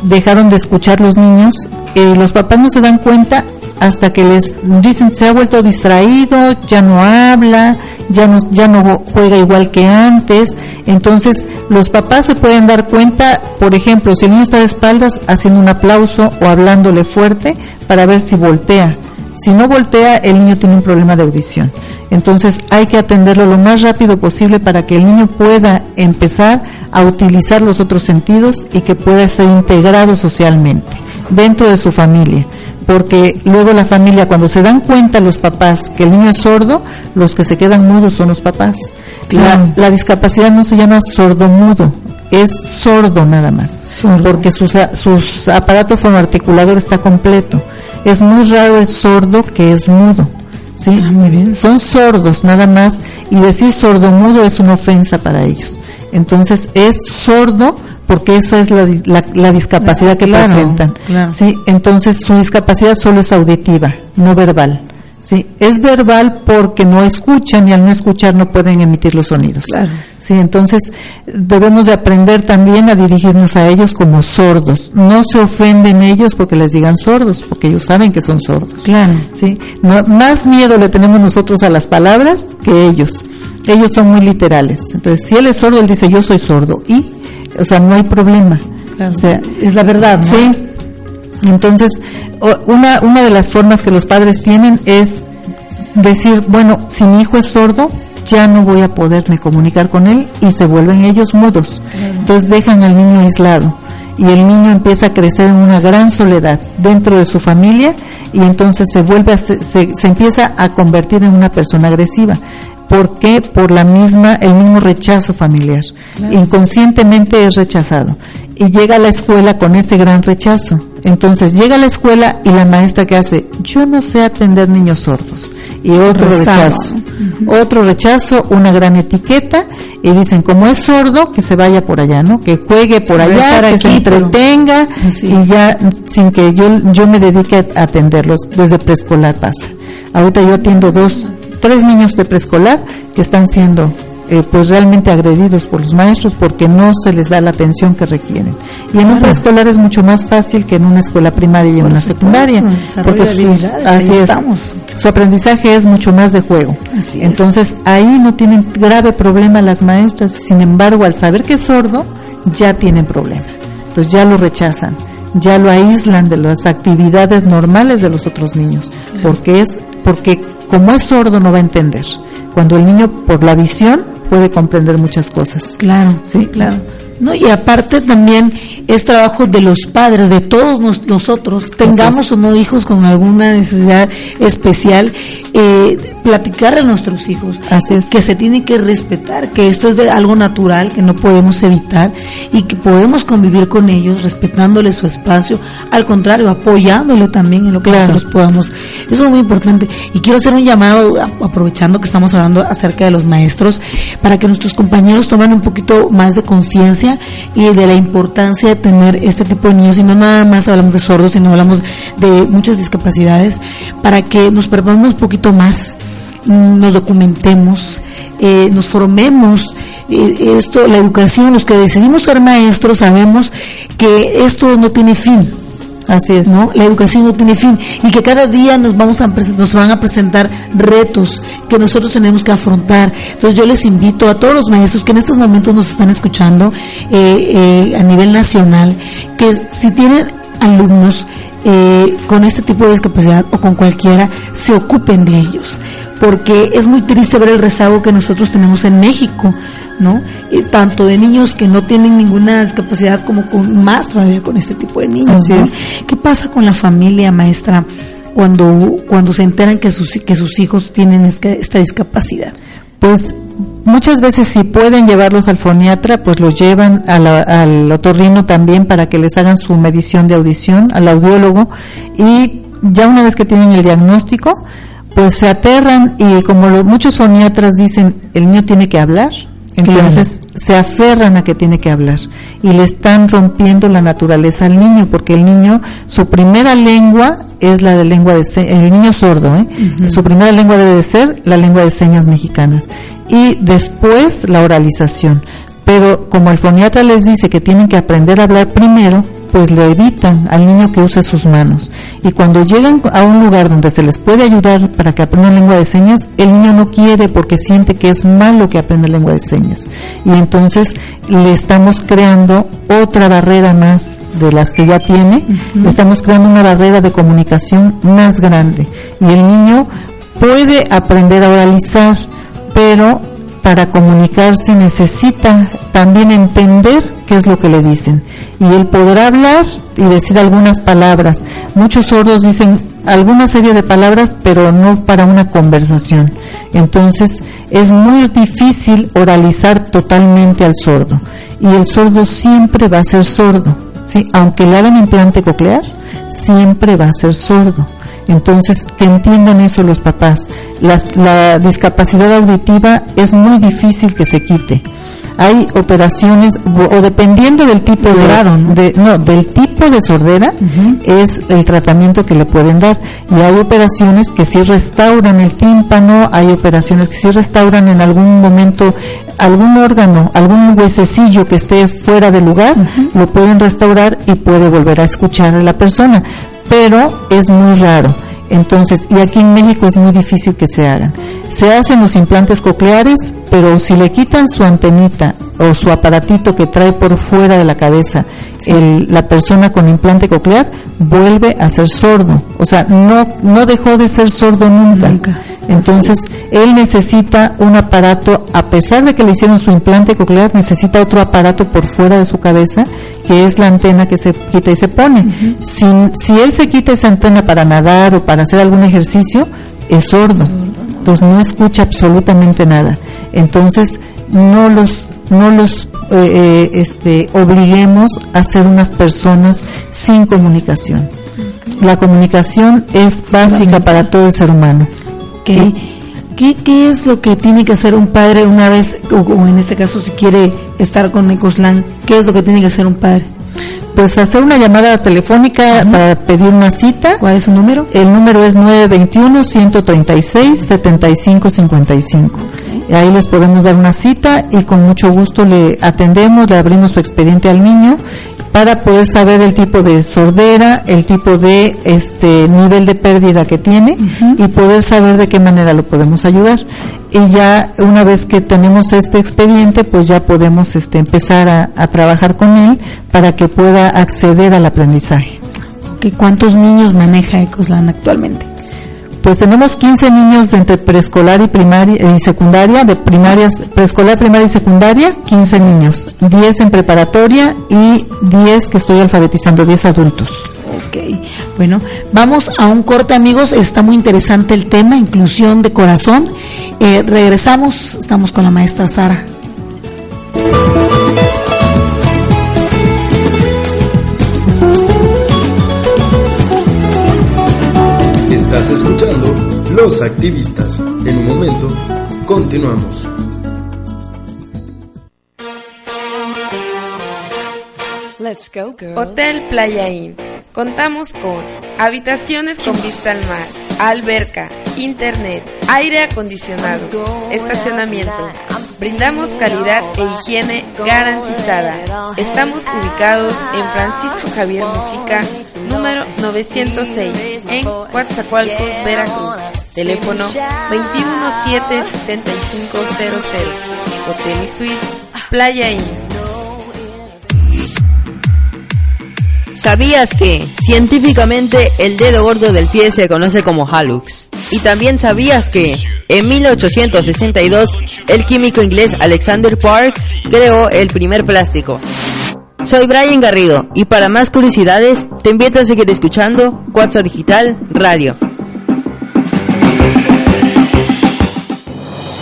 dejaron de escuchar los niños, eh, los papás no se dan cuenta hasta que les dicen se ha vuelto distraído, ya no habla, ya no, ya no juega igual que antes. Entonces los papás se pueden dar cuenta, por ejemplo, si el niño está de espaldas, haciendo un aplauso o hablándole fuerte para ver si voltea. Si no voltea, el niño tiene un problema de audición. Entonces hay que atenderlo lo más rápido posible para que el niño pueda empezar a utilizar los otros sentidos y que pueda ser integrado socialmente dentro de su familia. Porque luego la familia, cuando se dan cuenta los papás que el niño es sordo, los que se quedan mudos son los papás. La, la discapacidad no se llama sordo-mudo, es sordo nada más, porque sus, sus aparatos fonoarticulador está completo. Es muy raro el sordo que es mudo. ¿sí? Ah, Son sordos nada más y decir sordo mudo es una ofensa para ellos. Entonces es sordo porque esa es la, la, discapacidad que presentan. ¿sí? Entonces su discapacidad solo es auditiva, no verbal. Sí, es verbal porque no escuchan y al no escuchar no pueden emitir los sonidos. Sí, entonces debemos de aprender también a dirigirnos a ellos como sordos. No se ofenden ellos porque les digan sordos, porque ellos saben que son sordos. Claro. Sí, más miedo le tenemos nosotros a las palabras que ellos. Ellos son muy literales. Entonces, si él es sordo, él dice yo soy sordo y, o sea, no hay problema. O sea, es la verdad. Sí, entonces, una, una de las formas que los padres tienen es decir, bueno, si mi hijo es sordo, ya no voy a poderme comunicar con él y se vuelven ellos mudos. Entonces dejan al niño aislado y el niño empieza a crecer en una gran soledad dentro de su familia y entonces se vuelve a, se, se, empieza a convertir en una persona agresiva. ¿Por qué? Por la misma, el mismo rechazo familiar. Inconscientemente es rechazado y llega a la escuela con ese gran rechazo. Entonces llega a la escuela y la maestra que hace, yo no sé atender niños sordos. Y otro rechazo. Otro rechazo, una gran etiqueta y dicen, como es sordo, que se vaya por allá, ¿no? Que juegue por allá, que se entretenga y ya sin que yo, yo me dedique a atenderlos. Desde preescolar pasa. Ahorita yo atiendo dos, tres niños de preescolar que están siendo eh, pues realmente agredidos por los maestros porque no se les da la atención que requieren. Y en un preescolar es mucho más fácil que en una escuela primaria y en una secundaria, porque su, así es, su aprendizaje es mucho más de juego. Entonces ahí no tienen grave problema las maestras, sin embargo al saber que es sordo ya tienen problema. Entonces ya lo rechazan, ya lo aíslan de las actividades normales de los otros niños, porque es porque como es sordo no va a entender. Cuando el niño por la visión puede comprender muchas cosas. Claro, sí, claro. No, y aparte también es trabajo de los padres, de todos nosotros, tengamos o no hijos con alguna necesidad especial, eh, platicar a nuestros hijos que se tiene que respetar, que esto es de algo natural, que no podemos evitar y que podemos convivir con ellos respetándole su espacio, al contrario, apoyándole también en lo que nosotros podamos. Eso es muy importante. Y quiero hacer un llamado, aprovechando que estamos hablando acerca de los maestros, para que nuestros compañeros tomen un poquito más de conciencia y de la importancia tener este tipo de niños, y no nada más hablamos de sordos, sino hablamos de muchas discapacidades, para que nos preparemos un poquito más nos documentemos, eh, nos formemos. Eh, esto, la educación, los que decidimos ser maestros sabemos que esto no tiene fin. Así es. ¿no? La educación no tiene fin y que cada día nos vamos a nos van a presentar retos que nosotros tenemos que afrontar. Entonces yo les invito a todos los maestros que en estos momentos nos están escuchando eh, a nivel nacional que si tienen alumnos con este tipo de discapacidad o con cualquiera se ocupen de ellos porque es muy triste ver el rezago que nosotros tenemos en México, ¿no? tanto de niños que no tienen ninguna discapacidad como con más todavía con este tipo de niños. ¿Qué pasa con la familia, maestra, cuando, cuando se enteran que sus, que sus hijos tienen esta, esta discapacidad? Pues muchas veces si pueden llevarlos al foniatra, pues los llevan al otorrino también para que les hagan su medición de audición, al audiólogo, y ya una vez que tienen el diagnóstico, pues se aterran y como muchos foniatras dicen, el niño tiene que hablar, entonces se aferran a que tiene que hablar y le están rompiendo la naturaleza al niño porque el niño, su primera lengua es la de lengua de el niño sordo, ¿eh? su primera lengua debe de ser la lengua de señas mexicanas y después la oralización. Pero como el foniatra les dice que tienen que aprender a hablar primero, pues le evitan al niño que use sus manos. Y cuando llegan a un lugar donde se les puede ayudar para que aprendan lengua de señas, el niño no quiere porque siente que es malo que aprenda lengua de señas. Y entonces le estamos creando otra barrera más de las que ya tiene, le estamos creando una barrera de comunicación más grande. Y el niño puede aprender a oralizar, pero para comunicarse necesita también entender qué es lo que le dicen. Y él podrá hablar y decir algunas palabras. Muchos sordos dicen alguna serie de palabras, pero no para una conversación. Entonces es muy difícil oralizar totalmente al sordo. Y el sordo siempre va a ser sordo. ¿sí? Aunque le hagan implante coclear, siempre va a ser sordo. Entonces, que entiendan eso los papás. la discapacidad auditiva es muy difícil que se quite. Hay operaciones, o dependiendo del tipo de, grado, de, no, del tipo de sordera, es el tratamiento que le pueden dar. Y hay operaciones que sí restauran el tímpano, hay operaciones que sí restauran en algún momento algún órgano, algún huesecillo que esté fuera de lugar, lo pueden restaurar y puede volver a escuchar a la persona pero es muy raro. Entonces, y aquí en México es muy difícil que se hagan. Se hacen los implantes cocleares, pero si le quitan su antenita o su aparatito que trae por fuera de la cabeza, la persona con implante coclear vuelve a ser sordo. O sea, no, no dejó de ser sordo nunca. Entonces, él necesita un aparato, a pesar de que le hicieron su implante coclear, necesita otro aparato por fuera de su cabeza, que es la antena que se quita y se pone. si, si él se quita esa antena para nadar o para hacer algún ejercicio, es sordo. Entonces, no escucha absolutamente nada. Entonces, no los, no los eh, eh, este, obliguemos a ser unas personas sin comunicación. La comunicación es básica para todo el ser humano. ¿Qué, ¿Qué es lo que tiene que hacer un padre una vez, o, en este caso si quiere estar con Ecoslan, qué es lo que tiene que hacer un padre? Pues hacer una llamada telefónica para pedir una cita. ¿Cuál es su número? El número es 921-136-7555. Ahí les podemos dar una cita y con mucho gusto le atendemos, le abrimos su expediente al niño para poder saber el tipo de sordera, el tipo de este nivel de pérdida que tiene y poder saber de qué manera lo podemos ayudar. Y ya una vez que tenemos este expediente, pues ya podemos este, empezar a, trabajar con él para que pueda acceder al aprendizaje. ¿Cuántos niños maneja Ecoslan actualmente? Pues tenemos 15 niños de entre preescolar y primaria y secundaria, de primarias, preescolar, primaria y secundaria, 15 niños, 10 en preparatoria y 10 que estoy alfabetizando, 10 adultos. Ok, bueno, vamos a un corte amigos, está muy interesante el tema, inclusión de corazón. Eh, regresamos, estamos con la maestra Sara. Estás escuchando Los Activistas. En un momento, continuamos. Hotel Playa Inn. Contamos con habitaciones con vista al mar, alberca, internet, aire acondicionado, estacionamiento. Brindamos calidad e higiene garantizada. Estamos ubicados en Francisco Javier Mujica, número 906, en Coatzacoalcos, Veracruz. Teléfono 217-6500. Hotel y Suite Playa Inn. ¿Sabías que científicamente el dedo gordo del pie se conoce como hallux? Y también sabías que en 1862 el químico inglés Alexander Parks creó el primer plástico. Soy Brian Garrido y para más curiosidades te invito a seguir escuchando Cuatro Digital Radio.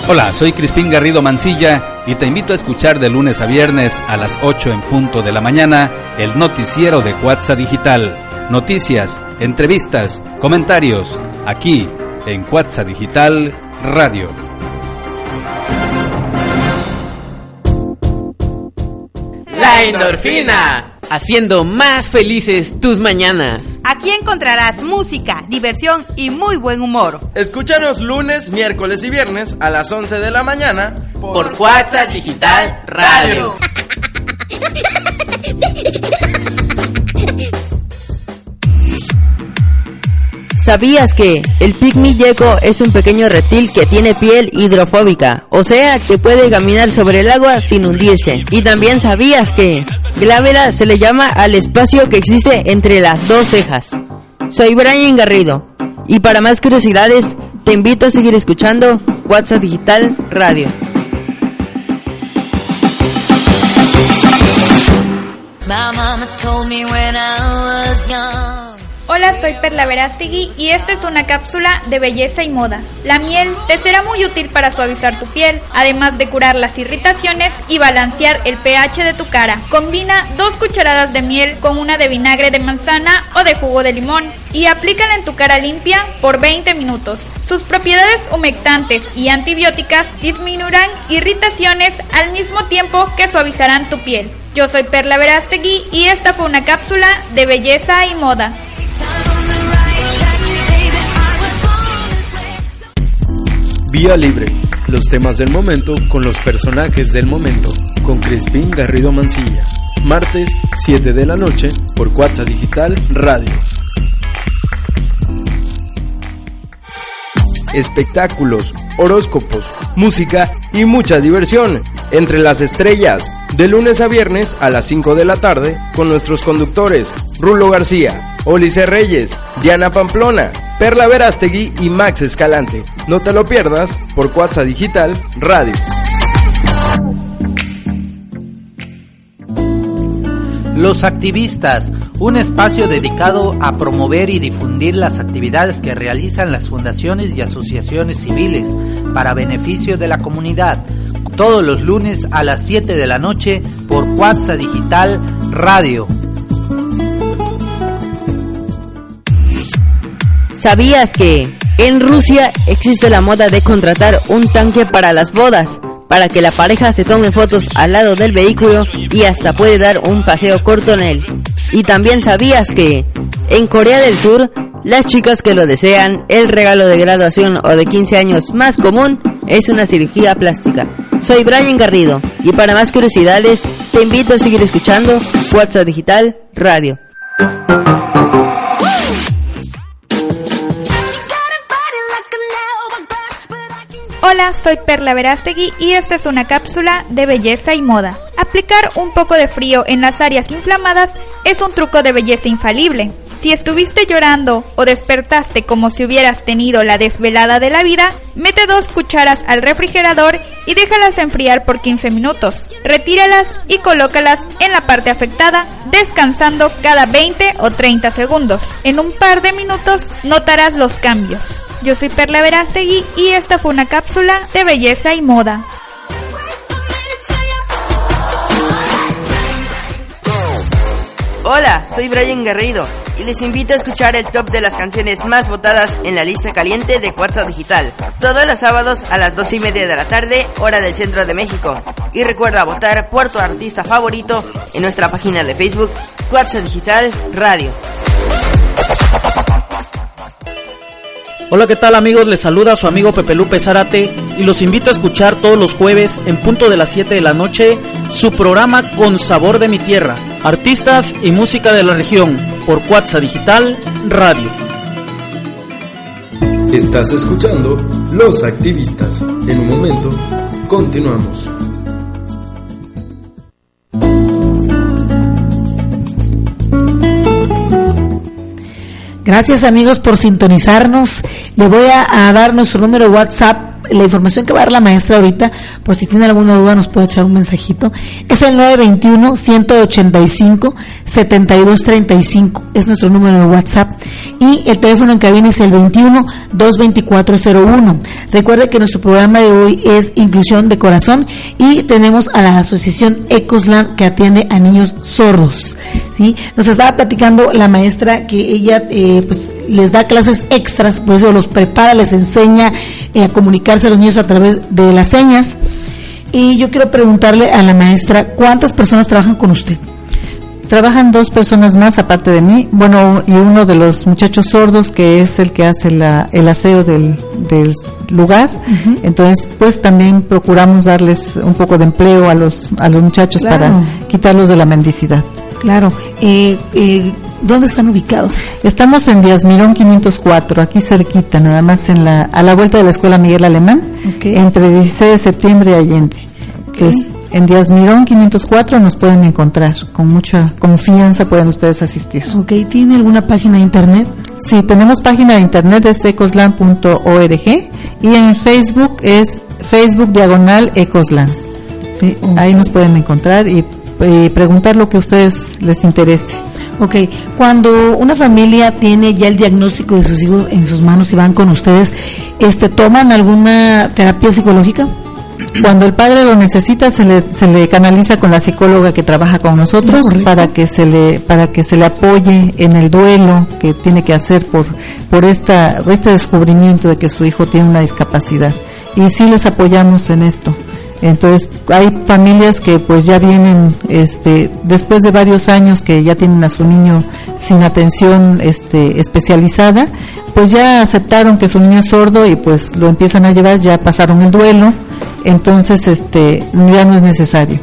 Hola, soy Crispín Garrido Mancilla y te invito a escuchar de lunes a viernes a las 8 en punto de la mañana el noticiero de Cuatza Digital. Noticias, entrevistas, comentarios, aquí en Cuatza Digital Radio. La endorfina haciendo más felices tus mañanas. Aquí encontrarás música, diversión y muy buen humor. Escúchanos lunes, miércoles y viernes a las 11 de la mañana por, WhatsApp Digital Radio. ¿Sabías que el pygmy gecko es un pequeño reptil que tiene piel hidrofóbica? O sea, que puede caminar sobre el agua sin hundirse. Y también sabías que glávera se le llama al espacio que existe entre las dos cejas. Soy Brian Garrido. Y para más curiosidades, te invito a seguir escuchando WhatsApp Digital Radio. Hola, soy Perla Verástegui y esta es una cápsula de belleza y moda. La miel te será muy útil para suavizar tu piel, además de curar las irritaciones y balancear el pH de tu cara. Combina dos cucharadas de miel con una de vinagre de manzana o de jugo de limón y aplícala en tu cara limpia por 20 minutos. Sus propiedades humectantes y antibióticas disminuirán irritaciones al mismo tiempo que suavizarán tu piel. Yo soy Perla Verástegui y esta fue una cápsula de belleza y moda. Vía Libre, los temas del momento con los personajes del momento, con Crispín Garrido Mancilla. Martes, 7 de la noche, por Cuatza Digital Radio. Espectáculos, horóscopos, música y mucha diversión. Entre las estrellas, de lunes a viernes a las 5 de la tarde, con nuestros conductores Rulo García, Olice Reyes, Diana Pamplona, Perla Verástegui y Max Escalante. No te lo pierdas por Cuatza Digital Radio. Los activistas, un espacio dedicado a promover y difundir las actividades que realizan las fundaciones y asociaciones civiles para beneficio de la comunidad. Todos los lunes a las 7 de la noche por Cuatza Digital Radio. ¿Sabías que en Rusia existe la moda de contratar un tanque para las bodas? Para que la pareja se tome fotos al lado del vehículo y hasta puede dar un paseo corto en él. Y también sabías que en Corea del Sur, las chicas que lo desean, el regalo de graduación o de 15 años más común es una cirugía plástica. Soy Brian Garrido y para más curiosidades te invito a seguir escuchando WhatsApp Digital Radio. Hola, soy Perla Verástegui y esta es una cápsula de belleza y moda. Aplicar un poco de frío en las áreas inflamadas es un truco de belleza infalible. Si estuviste llorando o despertaste como si hubieras tenido la desvelada de la vida, mete dos cucharas al refrigerador y déjalas enfriar por 15 minutos. Retíralas y colócalas en la parte afectada, descansando cada 20 o 30 segundos. En un par de minutos notarás los cambios. Yo soy Perla Verástegui y esta fue una cápsula de belleza y moda. Hola, soy Brian Garrido y les invito a escuchar el top de las canciones más votadas en la lista caliente de WhatsApp Digital. Todos los sábados a las 2 y media de la tarde, hora del centro de México. Y recuerda votar por tu artista favorito en nuestra página de Facebook, WhatsApp Digital Radio. Hola, ¿qué tal amigos? Les saluda su amigo Pepe Lupe Zárate y los invito a escuchar todos los jueves en punto de las 7 de la noche su programa Con Sabor de mi Tierra, artistas y música de la región por Cuatza Digital Radio. Estás escuchando Los Activistas. En un momento, continuamos. Gracias amigos por sintonizarnos. Le voy a, dar nuestro número WhatsApp la información que va a dar la maestra ahorita, por si tiene alguna duda nos puede echar un mensajito, es el 921-185-7235, es nuestro número de WhatsApp, y el teléfono en cabina es el 21-22401. Recuerde que nuestro programa de hoy es Inclusión de Corazón y tenemos a la asociación Ecosland que atiende a niños sordos. ¿sí? Nos estaba platicando la maestra que ella eh, pues, les da clases extras, pues eso los prepara, les enseña eh, a comunicarse a los niños a través de las señas. Y yo quiero preguntarle a la maestra, ¿cuántas personas trabajan con usted? Trabajan dos personas más aparte de mí, bueno, y uno de los muchachos sordos que es el que hace la, el aseo del, del lugar. Entonces, pues también procuramos darles un poco de empleo a los, a los muchachos Claro. para quitarlos de la mendicidad. Claro. Eh, eh, ¿Dónde están ubicados? Estamos en Díaz Mirón 504, aquí cerquita, nada más en la, a la vuelta de la Escuela Miguel Alemán, entre 16 de septiembre y Allende. Es en Díaz Mirón 504 nos pueden encontrar, con mucha confianza pueden ustedes asistir. Ok, ¿tiene alguna página de internet? Sí, tenemos página de internet, es ecoslan.org y en Facebook es Facebook Diagonal Ecoslan. Sí, ahí nos pueden encontrar y, y preguntar lo que a ustedes les interese. Ok, cuando una familia tiene ya el diagnóstico de sus hijos en sus manos y van con ustedes, este, ¿toman alguna terapia psicológica? Cuando el padre lo necesita, se le, se le canaliza con la psicóloga que trabaja con nosotros para que se le para que se le apoye en el duelo que tiene que hacer por por esta este descubrimiento de que su hijo tiene una discapacidad y sí les apoyamos en esto. Entonces hay familias que pues ya vienen este después de varios años que ya tienen a su niño sin atención este especializada, pues ya aceptaron que su niño es sordo y pues lo empiezan a llevar, ya pasaron el duelo, entonces este ya no es necesario.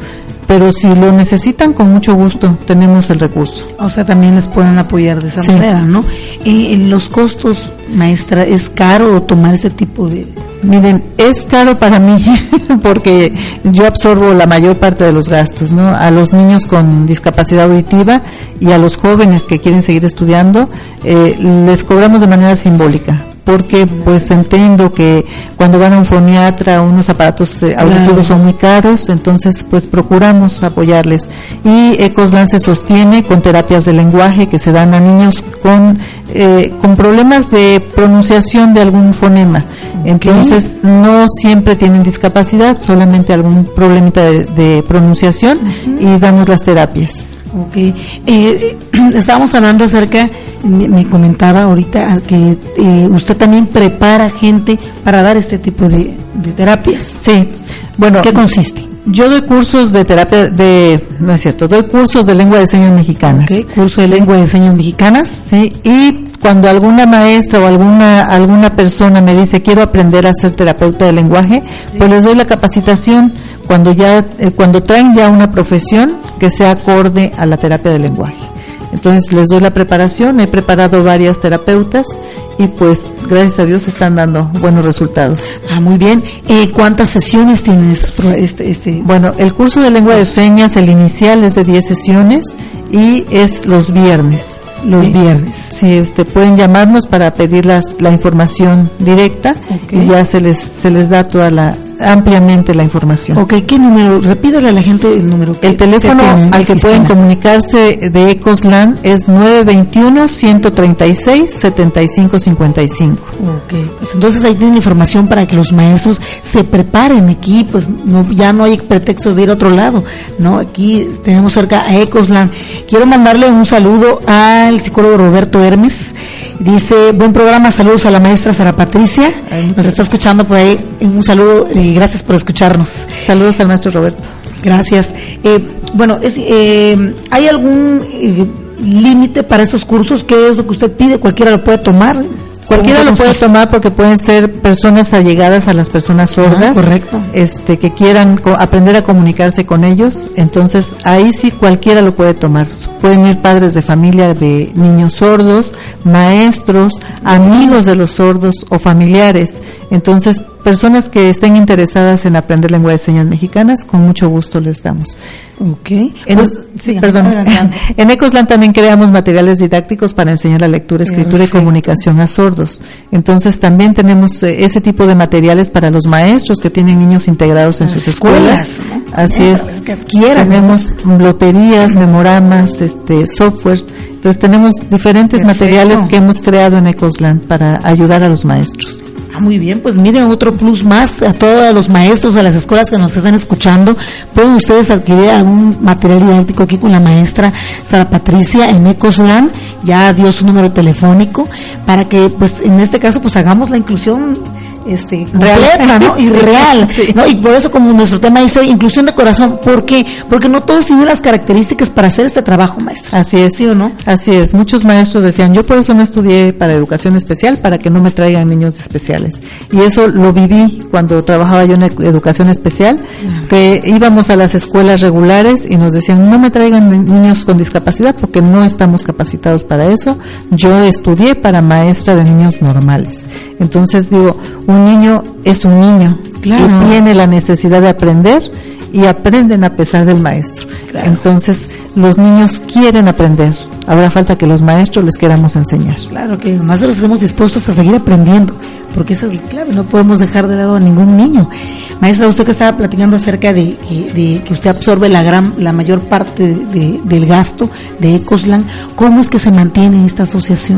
Pero si lo necesitan, con mucho gusto tenemos el recurso. O sea, también les pueden apoyar de esa Sí. manera, ¿no? Y en los costos, maestra, ¿es caro tomar este tipo de...? Miren, es caro para mí porque yo absorbo la mayor parte de los gastos, ¿no? A los niños con discapacidad auditiva y a los jóvenes que quieren seguir estudiando, eh, les cobramos de manera simbólica. Porque pues entiendo que cuando van a un foniatra unos aparatos eh, auditivos Claro. son muy caros, entonces pues procuramos apoyarles. Y Ecoslan se sostiene con terapias de lenguaje que se dan a niños con, eh, con problemas de pronunciación de algún fonema. Entonces no siempre tienen discapacidad, solamente algún problemita de, de pronunciación y damos las terapias. Ok. Eh, estábamos hablando acerca, me, me comentaba ahorita que eh, usted también prepara gente para dar este tipo de, de terapias. Sí. Bueno, ¿Qué consiste? Yo doy cursos de terapia de, no es cierto, doy cursos de lengua de señas mexicanas. Ok, curso de lengua de señas mexicanas. Sí, y cuando alguna maestra o alguna alguna persona me dice quiero aprender a ser terapeuta de lenguaje, pues les doy la capacitación cuando ya eh, cuando traen ya una profesión que sea acorde a la terapia de lenguaje. Entonces les doy la preparación, he preparado varias terapeutas y pues gracias a Dios están dando buenos resultados. Ah, muy bien. Eh, ¿Cuántas sesiones tienen este, este? Bueno, el curso de lengua de señas, el inicial es de 10 sesiones y es los viernes. Los Sí. viernes. Sí, este, pueden llamarnos para pedir las, la información directa y ya se les, se les da toda la, ampliamente la información. Ok, ¿qué número? Repítale a la gente el número. El teléfono tienen, al que oficina. pueden comunicarse de Ecoslan es 921-136-7555. Ok, pues entonces ahí tienen información para que los maestros se preparen aquí, pues no, ya no hay pretexto de ir a otro lado, ¿no? Aquí tenemos cerca a Ecosland. Quiero mandarle un saludo al psicólogo Roberto Hermes. Dice, buen programa, saludos a la maestra Sara Patricia. Nos está escuchando por ahí. Un saludo y gracias por escucharnos. Saludos al maestro Roberto. Gracias. Eh, bueno, es, eh, ¿hay algún eh, límite para estos cursos? ¿Qué es lo que usted pide? ¿Cualquiera lo puede tomar? Cualquiera ¿Cómo lo puede tomar porque pueden ser personas allegadas a las personas sordas, Ah, correcto. este que quieran co- aprender a comunicarse con ellos, entonces ahí sí cualquiera lo puede tomar. Pueden ir padres de familia de niños sordos, maestros, amigos de los sordos o familiares. Entonces, personas que estén interesadas en aprender lengua de señas mexicanas, con mucho gusto les damos. Ok. En, Pues, sí, perdón. en Ecoslan también creamos materiales didácticos para enseñar la lectura, escritura Perfecto. y comunicación a sordos. Entonces también tenemos eh, ese tipo de materiales para los maestros que tienen niños integrados en sus escuelas, escuelas. ¿no? Así Eh, es. para que adquieran, Tenemos loterías, memoramas, este, softwares. Entonces tenemos diferentes Perfecto. materiales que hemos creado en Ecoslan para ayudar a los maestros. Ah, muy bien, pues miren otro plus más a todos los maestros de las escuelas que nos están escuchando. Pueden ustedes adquirir algún material didáctico aquí con la maestra Sara Patricia en Ecoslan. Ya dio su número telefónico para que, pues en este caso, pues hagamos la inclusión este completa, ¿no? Y real, ¿no? Y por eso como nuestro tema dice inclusión de corazón, ¿por qué? Porque no todos tienen las características para hacer este trabajo, maestra. Así es. ¿Sí o no? Así es. Muchos maestros decían, yo por eso no estudié para educación especial, para que no me traigan niños especiales. Y eso lo viví cuando trabajaba yo en educación especial, que íbamos a las escuelas regulares y nos decían, no me traigan niños con discapacidad porque no estamos capacitados para eso. Yo estudié para maestra de niños normales. Entonces digo, un niño es un niño Claro. y tiene la necesidad de aprender y aprenden a pesar del maestro. Entonces, los niños quieren aprender. Ahora falta que los maestros les queramos enseñar. Claro, que los maestros estemos dispuestos a seguir aprendiendo, porque esa es la clave, no podemos dejar de lado a ningún niño. Maestra, usted que estaba platicando acerca de, que- de que usted absorbe la gran, la mayor parte de- del gasto de Ecoslan, ¿cómo es que se mantiene esta asociación?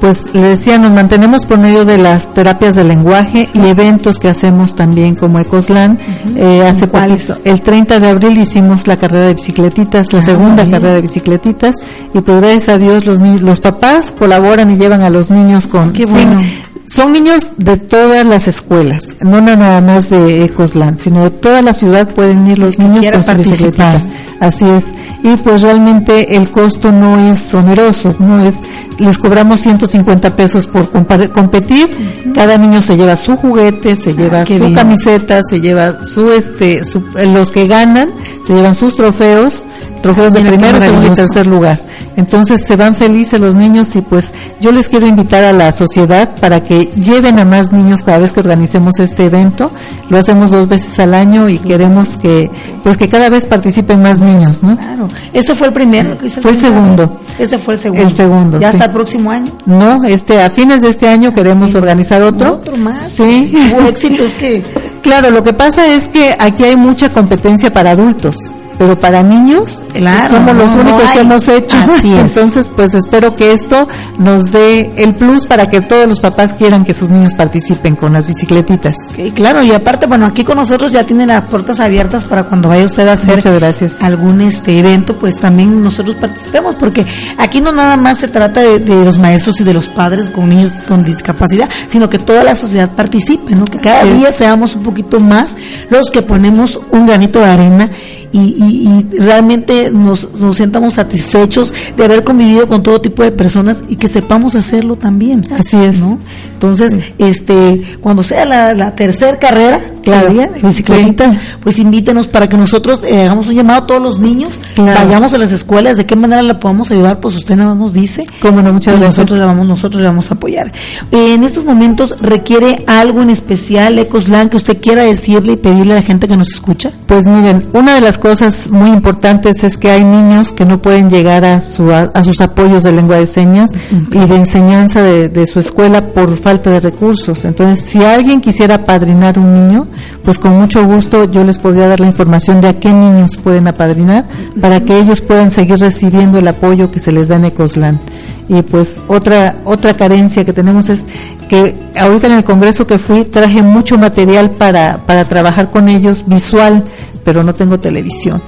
Pues le decía, nos mantenemos por medio de las terapias de lenguaje y eventos que hacemos también como Ecoslan. Eh, hace poquito, el 30 de abril hicimos la carrera de bicicletitas, la Ah, segunda bien. carrera de bicicletitas y pues gracias a Dios los los papás colaboran y llevan a los niños con Qué bueno. Son niños de todas las escuelas, no nada más de Ecosland, sino de toda la ciudad pueden ir los niños con participar. Así es. Y pues realmente el costo no es oneroso, no es, les cobramos 150 pesos por competir. Cada niño se lleva su juguete, se lleva Ah, qué su bien. camiseta, se lleva su este, su- los que ganan, se llevan sus trofeos, trofeos de primero, segundo y tercer lugar. Entonces se van felices los niños y pues yo les quiero invitar a la sociedad para que lleven a más niños cada vez que organicemos este evento. Lo hacemos dos veces al año y queremos que pues que cada vez participen más niños, ¿no? Claro. ¿Este fue el primero? que hizo Fue el primero? segundo. Este fue el segundo. El segundo, ¿Ya sí. hasta el próximo año? No, este a fines de este año queremos organizar otro. Otro más. Sí. Éxito, es que Claro, lo que pasa es que aquí hay mucha competencia para adultos, pero para niños Claro, somos los únicos no que hemos hecho. Así es. Entonces, pues espero que esto nos dé el plus para que todos los papás quieran que sus niños participen con las bicicletitas. Claro, y aparte, bueno, aquí con nosotros ya tienen las puertas abiertas para cuando vaya usted a hacer Muchas gracias. algún este evento, pues también nosotros participemos, porque aquí no nada más se trata de, de los maestros y de los padres con niños con discapacidad, sino que toda la sociedad participe, ¿no? Que cada día seamos un poquito más los que ponemos un granito de arena y, y- y realmente nos, nos sentamos satisfechos de haber convivido con todo tipo de personas y que sepamos hacerlo también. Así es. ¿no? Entonces, este, cuando sea la, la tercera carrera, Claro. sería de bicicletitas, pues invítenos para que nosotros eh, hagamos un llamado a todos los niños, Claro. vayamos a las escuelas, de qué manera la podamos ayudar, pues usted nada más nos dice. Cómo no, muchas gracias. nosotros le vamos, nosotros le vamos a apoyar. Eh, en estos momentos requiere algo en especial, Ecoslan, que usted quiera decirle y pedirle a la gente que nos escucha. Pues miren, una de las cosas muy importantes es que hay niños que no pueden llegar a, su, a, a sus apoyos de lengua de señas y de enseñanza de, de su escuela por falta de recursos. Entonces, si alguien quisiera padrinar un niño, pues con mucho gusto yo les podría dar la información de a qué niños pueden apadrinar para que ellos puedan seguir recibiendo el apoyo que se les da en Ecoslan. Y pues otra otra carencia que tenemos es que ahorita en el congreso que fui traje mucho material para para trabajar con ellos visual, pero no tengo televisión.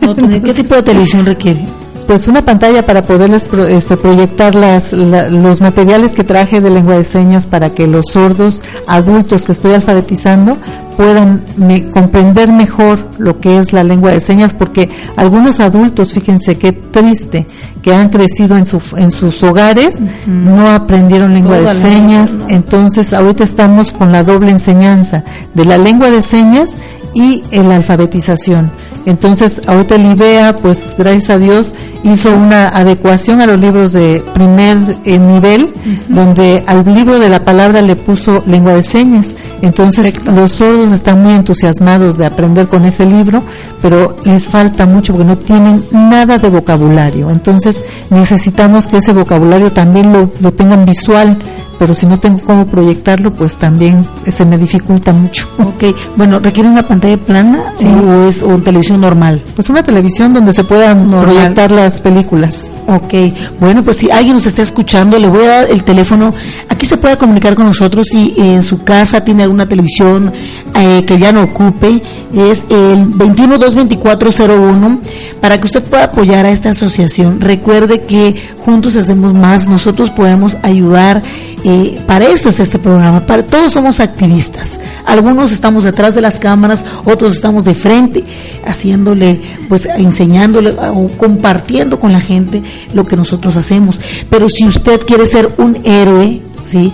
¿Qué tipo de televisión requiere? Pues una pantalla para poderles pro- este, proyectar las, la- los materiales que traje de lengua de señas para que los sordos adultos que estoy alfabetizando puedan me- comprender mejor lo que es la lengua de señas porque algunos adultos, fíjense qué triste, que han crecido en, su, en sus hogares, no aprendieron lengua Toda de señas, entonces ahorita estamos con la doble enseñanza de la lengua de señas y en la alfabetización. Entonces, ahorita el IBEA, pues gracias a Dios, hizo una adecuación a los libros de primer eh, nivel, donde al libro de la palabra le puso lengua de señas. Entonces, los sordos están muy entusiasmados de aprender con ese libro, pero les falta mucho porque no tienen nada de vocabulario. Entonces, necesitamos que ese vocabulario también lo, lo tengan visual, pero si no tengo cómo proyectarlo, pues también eh, se me dificulta mucho. Ok, bueno, ¿requiere una pantalla plana Sí. o es o televisión normal? Pues una televisión donde se puedan Normal. proyectar las películas. Ok, bueno, pues si alguien nos está escuchando, le voy a dar el teléfono. Aquí se puede comunicar con nosotros si en su casa tiene alguna televisión eh, que ya no ocupe. Es el 2122401 para que usted pueda apoyar a esta asociación. Recuerde que juntos hacemos más, nosotros podemos ayudar eh, para eso es este programa, para todos somos activistas. Algunos estamos detrás de las cámaras, otros estamos de frente, haciéndole, pues enseñándole o compartiendo con la gente lo que nosotros hacemos. Pero si usted quiere ser un héroe, ¿sí?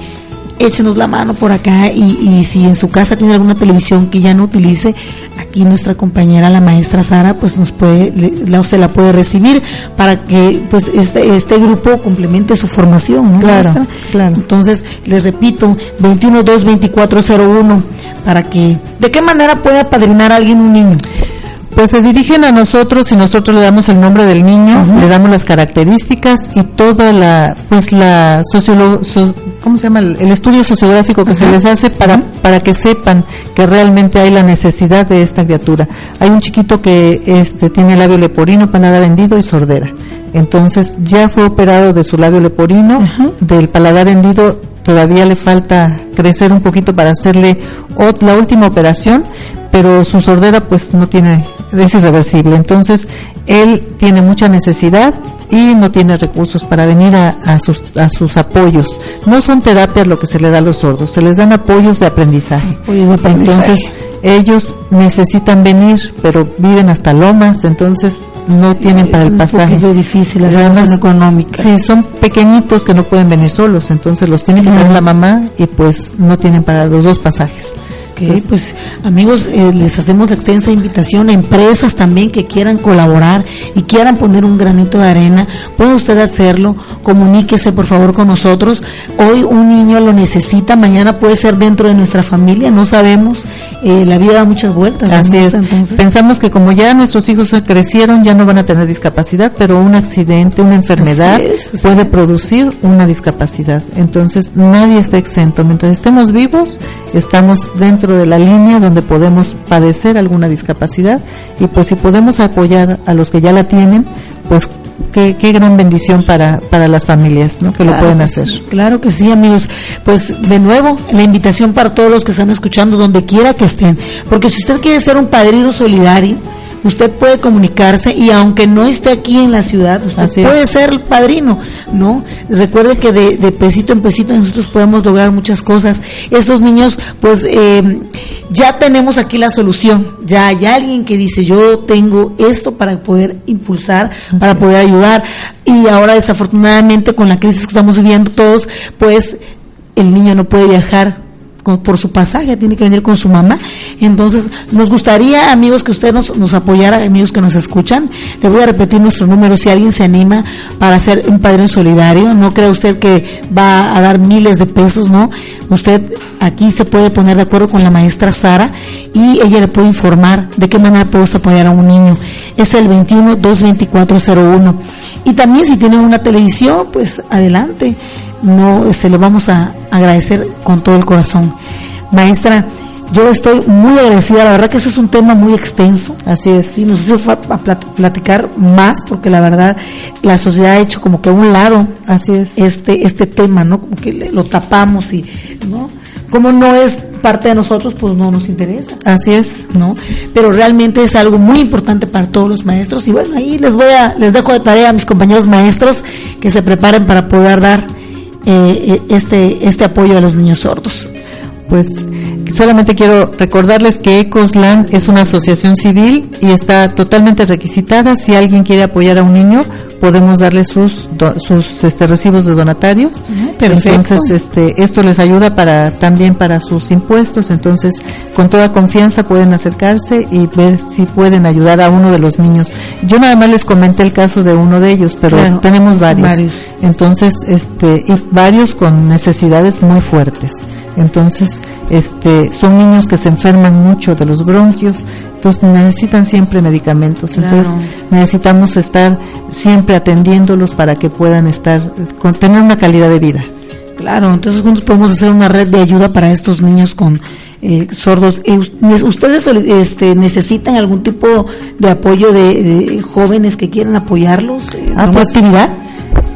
Échenos la mano por acá y, si en su casa tiene alguna televisión que ya no utilice, aquí nuestra compañera la maestra Sara pues nos puede la, se la puede recibir para que pues este este grupo complemente su formación, Claro, claro. Entonces, les repito, 2122401 para que ¿de qué manera puede apadrinar a alguien un niño? Pues se dirigen a nosotros y nosotros le damos el nombre del niño, le damos las características y toda la, pues la sociolo, ¿cómo se llama? El, estudio sociográfico que se les hace para, para que sepan que realmente hay la necesidad de esta criatura. Hay un chiquito que este, tiene labio leporino, paladar hendido y sordera. Entonces ya fue operado de su labio leporino, del paladar hendido todavía le falta crecer un poquito para hacerle la última operación, pero su sordera pues no tiene, es irreversible. Entonces, él tiene mucha necesidad y no tiene recursos para venir a, sus, a sus apoyos. No son terapias lo que se le da a los sordos, se les dan apoyos de aprendizaje. Entonces, ellos necesitan venir, pero viven hasta lomas, entonces no tienen para el pasaje. Es difícil, la económica. Sí, son pequeñitos que no pueden venir solos, entonces los tiene que traer la mamá y pues no tienen para los dos pasajes. Okay, pues amigos, eh, les hacemos la extensa invitación a empresas también que quieran colaborar y quieran poner un granito de arena. Puede usted hacerlo, comuníquese por favor con nosotros. Hoy un niño lo necesita, mañana puede ser dentro de nuestra familia, no sabemos. Eh, la vida da muchas vueltas. Así es. Pensamos que como ya nuestros hijos crecieron, ya no van a tener discapacidad, pero un accidente, una enfermedad puede producir una discapacidad. Entonces nadie está exento. Mientras estemos vivos, estamos dentro de la línea donde podemos padecer alguna discapacidad y pues si podemos apoyar a los que ya la tienen, pues Qué, qué, gran bendición para, para las familias ¿no? que lo pueden hacer. claro que sí, amigos. Pues de nuevo, la invitación para todos los que están escuchando, donde quiera que estén. Porque si usted quiere ser un padrino solidario, usted puede comunicarse y aunque no esté aquí en la ciudad, usted puede ser el padrino, ¿no? Recuerde que de, pesito en pesito nosotros podemos lograr muchas cosas. Estos niños, pues eh, ya tenemos aquí la solución, ya hay alguien que dice, yo tengo esto para poder impulsar, para poder ayudar y ahora desafortunadamente con la crisis que estamos viviendo todos, pues el niño no puede viajar por su pasaje, tiene que venir con su mamá. Entonces, nos gustaría, amigos, que usted nos, nos apoyara, amigos que nos escuchan. Le voy a repetir nuestro número si alguien se anima para ser un padrino solidario. No cree usted que va a dar miles de pesos, ¿no? Usted aquí se puede poner de acuerdo con la maestra Sara y ella le puede informar de qué manera podemos apoyar a un niño. Es el 21 22401. Y también si tienen una televisión, pues adelante no se lo vamos a agradecer con todo el corazón. Maestra, yo estoy muy agradecida, la verdad que ese es un tema muy extenso. Así es. Y nos hizo platicar más porque la verdad la sociedad ha hecho como que a un lado así es este este tema, ¿no? Como que lo tapamos y no como no es parte de nosotros, pues no nos interesa. Así es, ¿no? Pero realmente es algo muy importante para todos los maestros y bueno, ahí les voy a les dejo de tarea a mis compañeros maestros que se preparen para poder dar eh, este, este apoyo a los niños sordos. Pues solamente quiero recordarles que Ecosland es una asociación civil y está totalmente requisitada. Si alguien quiere apoyar a un niño, podemos darle sus sus este, recibos de donatario. Entonces, este, esto les ayuda para también para sus impuestos. Entonces, con toda confianza pueden acercarse y ver si pueden ayudar a uno de los niños. Yo nada más les comenté el caso de uno de ellos, pero tenemos varios. varios. Entonces, este, y varios con necesidades muy fuertes. Entonces, este, son niños que se enferman mucho de los bronquios, entonces necesitan siempre medicamentos. Entonces, necesitamos estar siempre atendiéndolos para que puedan estar, con, tener una calidad de vida. Claro, entonces juntos podemos hacer una red de ayuda para estos niños con eh, sordos. Eh, ¿Ustedes este, necesitan algún tipo de apoyo de, jóvenes que quieran apoyarlos? ¿En ah, pues, actividad?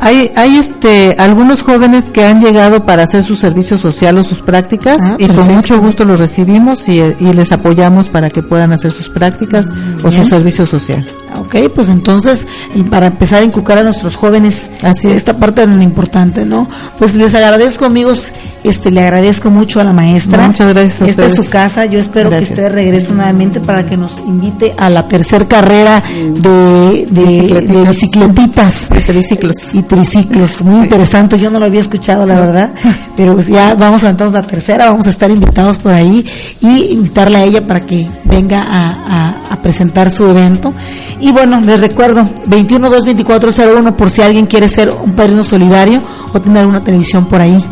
Hay, hay este, algunos jóvenes que han llegado para hacer su servicio social o sus prácticas ah, y con mucho gusto los recibimos y, les apoyamos para que puedan hacer sus prácticas o su servicio social. ¿Ok? Pues entonces, y para empezar a inculcar a nuestros jóvenes Así es. esta parte tan importante, ¿no? Pues les agradezco, amigos, este, le agradezco mucho a la maestra. Muchas gracias a Esta es su casa, yo espero Gracias. que usted regrese nuevamente para que nos invite a la tercer carrera de, de, de bicicletitas. Y triciclos. Y triciclos, muy interesante, yo no lo había escuchado, la verdad, pero pues ya vamos a aventarnos la tercera, vamos a estar invitados por ahí y invitarla a ella para que venga a, a- a presentar su evento. Y bueno, les recuerdo, 21-224-01 por si alguien quiere ser un padrino solidario o tener una televisión por ahí.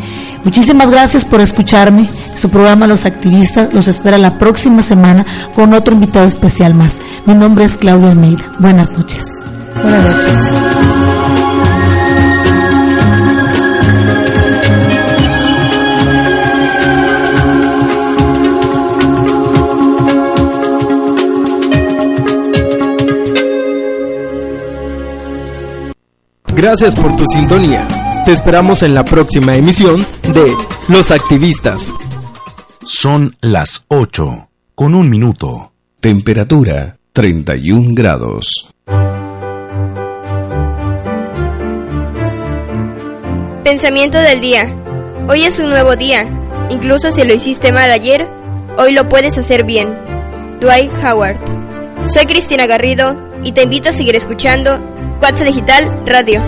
Muchísimas gracias por escucharme. Su programa Los Activistas los espera la próxima semana con otro invitado especial más. Mi nombre es Claudia Almeida. Buenas noches. Buenas noches. Gracias por tu sintonía. Te esperamos en la próxima emisión de Los Activistas. Son las 8, con un minuto. Temperatura 31 grados. Pensamiento del día. Hoy es un nuevo día. Incluso si lo hiciste mal ayer, hoy lo puedes hacer bien. Dwight Howard. Soy Cristina Garrido y te invito a seguir escuchando Cuatza Digital Radio.